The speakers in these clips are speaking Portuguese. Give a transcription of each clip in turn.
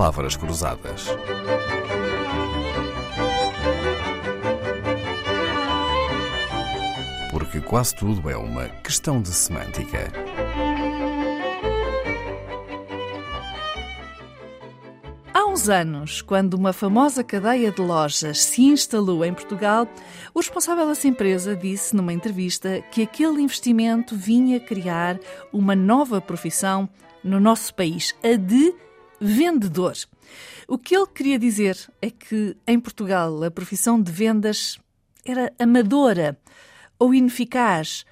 palavras cruzadas. Porque quase tudo é uma questão de semântica. Há uns anos, quando uma famosa cadeia de lojas se instalou em Portugal, o responsável dessa empresa disse numa entrevista que aquele investimento vinha criar uma nova profissão no nosso país, a de vendedor. O que ele queria dizer é que em Portugal a profissão de vendas era amadora ou ineficaz.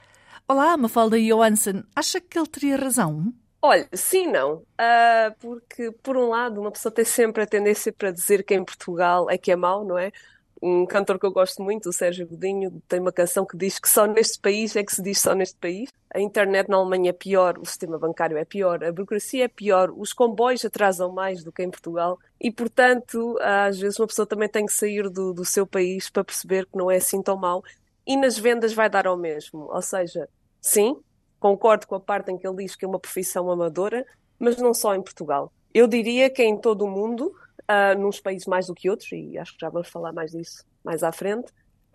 Olá, Mafalda Johansson, acha que ele teria razão? Olha, sim, não. Uh, porque, por um lado, uma pessoa tem sempre a tendência para dizer que em Portugal é que é mau, não é? Um cantor que eu gosto muito, o Sérgio Godinho, tem uma canção que diz que só neste país é que se diz só neste país. A internet na Alemanha é pior, o sistema bancário é pior, a burocracia é pior, os comboios atrasam mais do que em Portugal e, portanto, às vezes uma pessoa também tem que sair do, do seu país para perceber que não é assim tão mau. E nas vendas vai dar ao mesmo. Ou seja, sim, concordo com a parte em que ele diz que é uma profissão amadora, mas não só em Portugal. Eu diria que é em todo o mundo, uh, nos países mais do que outros, e acho que já vamos falar mais disso mais à frente,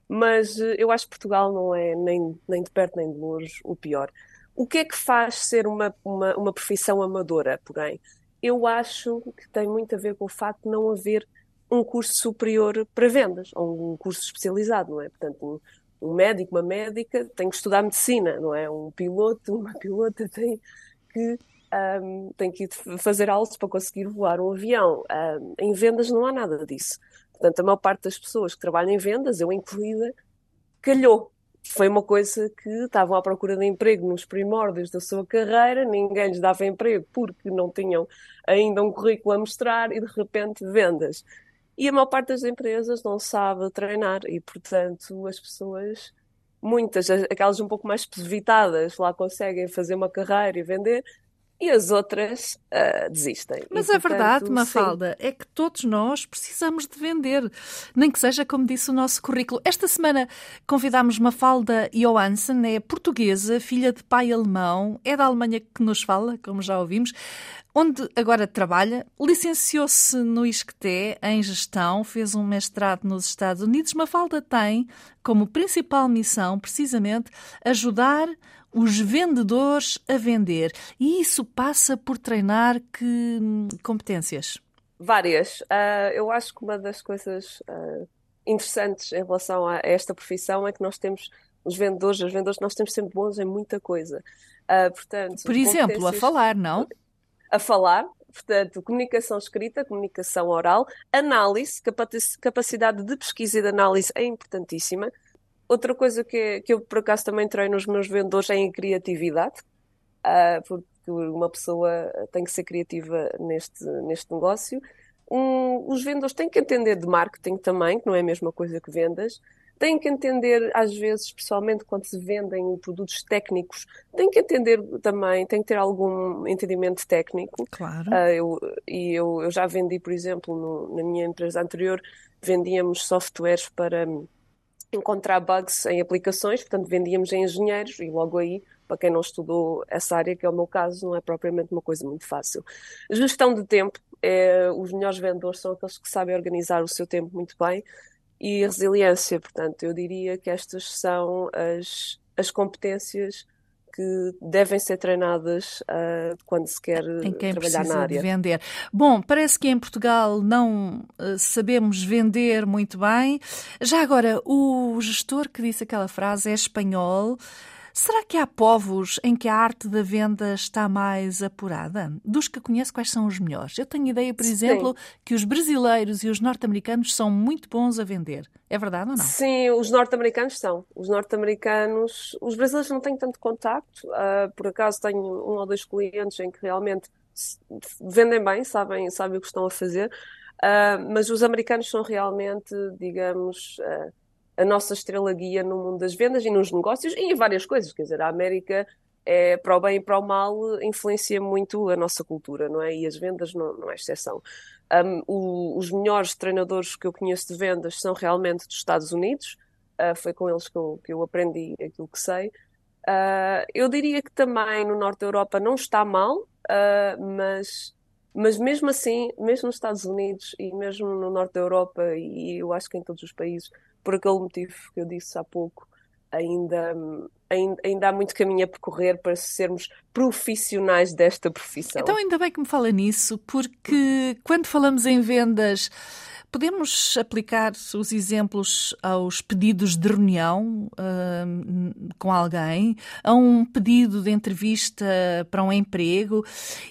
mas uh, eu acho que Portugal não é nem, nem de perto nem de longe o pior. O que é que faz ser uma, uma, uma profissão amadora, porém? Eu acho que tem muito a ver com o facto de não haver um curso superior para vendas, ou um curso especializado, não é? Portanto, um, um médico, uma médica tem que estudar medicina, não é? Um piloto, uma pilota tem que um, tem que fazer aulas para conseguir voar um avião. Um, em vendas não há nada disso. Portanto, a maior parte das pessoas que trabalham em vendas, eu incluída, calhou. Foi uma coisa que estavam à procura de emprego nos primórdios da sua carreira, ninguém lhes dava emprego porque não tinham ainda um currículo a mostrar e de repente vendas. E a maior parte das empresas não sabe treinar e, portanto, as pessoas, muitas, aquelas um pouco mais evitadas, lá conseguem fazer uma carreira e vender, e as outras uh, desistem. Mas e, a portanto, verdade, Mafalda, sim. é que todos nós precisamos de vender, nem que seja como disse o nosso currículo. Esta semana convidámos Mafalda Johansen, é portuguesa, filha de pai alemão, é da Alemanha que nos fala, como já ouvimos, onde agora trabalha. Licenciou-se no ISCTE em gestão, fez um mestrado nos Estados Unidos. Mafalda tem como principal missão, precisamente, ajudar os vendedores a vender. E isso passa por treinar que competências? Várias. Uh, eu acho que uma das coisas uh, interessantes em relação a esta profissão é que nós temos os vendedores, os vendedores, nós temos sempre bons em muita coisa. Uh, portanto, por exemplo, a falar, não? A falar, portanto, comunicação escrita, comunicação oral, análise, capacidade de pesquisa e de análise é importantíssima. Outra coisa que, que eu por acaso também treino nos meus vendedores é em criatividade, uh, porque uma pessoa tem que ser criativa neste, neste negócio. Um, os vendedores têm que entender de marketing também, que não é a mesma coisa que vendas. Têm que entender, às vezes, especialmente quando se vendem produtos técnicos, têm que entender também, têm que ter algum entendimento técnico. Claro. Uh, eu, e eu, eu já vendi, por exemplo, no, na minha empresa anterior, vendíamos softwares para encontrar bugs em aplicações, portanto vendíamos a engenheiros e logo aí, para quem não estudou essa área, que é o meu caso, não é propriamente uma coisa muito fácil. Gestão de tempo, é, os melhores vendedores são aqueles que sabem organizar o seu tempo muito bem e resiliência, portanto, eu diria que estas são as, as competências que devem ser treinadas uh, quando se quer trabalhar na área. De vender. Bom, parece que em Portugal não uh, sabemos vender muito bem. Já agora, o gestor que disse aquela frase é espanhol. Será que há povos em que a arte da venda está mais apurada? Dos que conheço, quais são os melhores? Eu tenho ideia, por exemplo, Sim. que os brasileiros e os norte-americanos são muito bons a vender. É verdade ou não? Sim, os norte-americanos são. Os norte-americanos. Os brasileiros não têm tanto contacto. Uh, por acaso tenho um ou dois clientes em que realmente vendem bem, sabem, sabem o que estão a fazer. Uh, mas os americanos são realmente, digamos. Uh, a nossa estrela guia no mundo das vendas e nos negócios e em várias coisas. Quer dizer, a América é para o bem e para o mal influencia muito a nossa cultura, não é? E as vendas não, não é exceção. Um, o, os melhores treinadores que eu conheço de vendas são realmente dos Estados Unidos. Uh, foi com eles que eu, que eu aprendi aquilo que sei. Uh, eu diria que também no norte da Europa não está mal, uh, mas Mas mesmo assim, mesmo nos Estados Unidos e mesmo no norte da Europa, e eu acho que em todos os países, por aquele motivo que eu disse há pouco, ainda, ainda, ainda há muito caminho a percorrer para sermos profissionais desta profissão. Então, ainda bem que me fala nisso, porque quando falamos em vendas Podemos aplicar os exemplos aos pedidos de reunião uh, com alguém, a um pedido de entrevista para um emprego,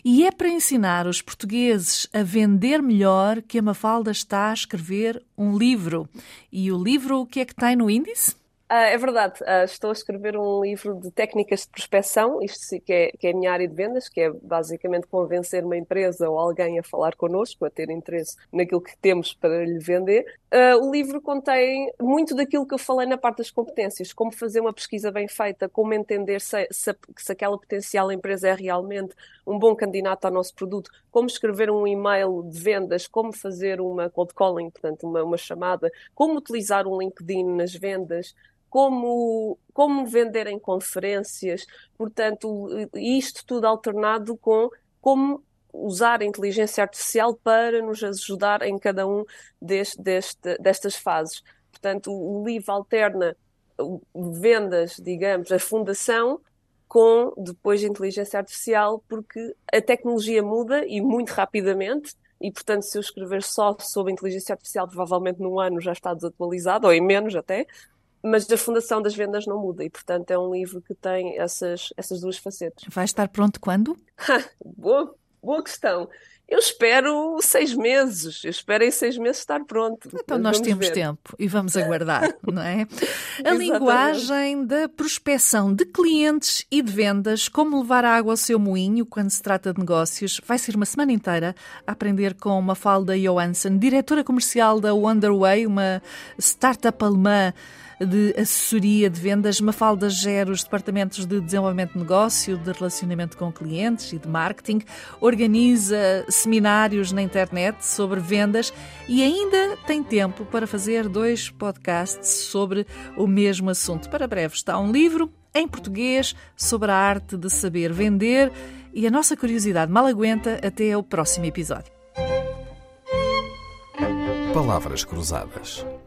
e é para ensinar os portugueses a vender melhor que a Mafalda está a escrever um livro. E o livro, o que é que tem no índice? Ah, é verdade, ah, estou a escrever um livro de técnicas de prospecção, isto que é, que é a minha área de vendas, que é basicamente convencer uma empresa ou alguém a falar connosco, a ter interesse naquilo que temos para lhe vender. Uh, o livro contém muito daquilo que eu falei na parte das competências, como fazer uma pesquisa bem feita, como entender se, se, se aquela potencial empresa é realmente um bom candidato ao nosso produto, como escrever um e-mail de vendas, como fazer uma cold calling, portanto, uma, uma chamada, como utilizar um LinkedIn nas vendas, como, como vender em conferências, portanto, isto tudo alternado com como usar a inteligência artificial para nos ajudar em cada um deste, deste, destas fases. Portanto, o livro alterna vendas, digamos, a fundação com depois inteligência artificial, porque a tecnologia muda e muito rapidamente, e portanto, se eu escrever só sobre inteligência artificial, provavelmente num ano já está desatualizado, ou em menos até, mas a fundação das vendas não muda e, portanto, é um livro que tem essas, essas duas facetas. Vai estar pronto quando? boa, boa questão. Eu espero seis meses. Eu espero em seis meses estar pronto. Então nós temos ver. tempo e vamos aguardar, não é? A linguagem da prospecção de clientes e de vendas, como levar água ao seu moinho quando se trata de negócios, vai ser uma semana inteira a aprender com Mafalda Johansson, diretora comercial da Wonderway, uma startup alemã de assessoria de vendas. Mafalda gera os departamentos de desenvolvimento de negócio, de relacionamento com clientes e de marketing, organiza seminários na internet sobre vendas e ainda tem tempo para fazer dois podcasts sobre o mesmo assunto. Para breve está um livro em português sobre a arte de saber vender e a nossa curiosidade mal aguenta até o próximo episódio. Palavras Cruzadas,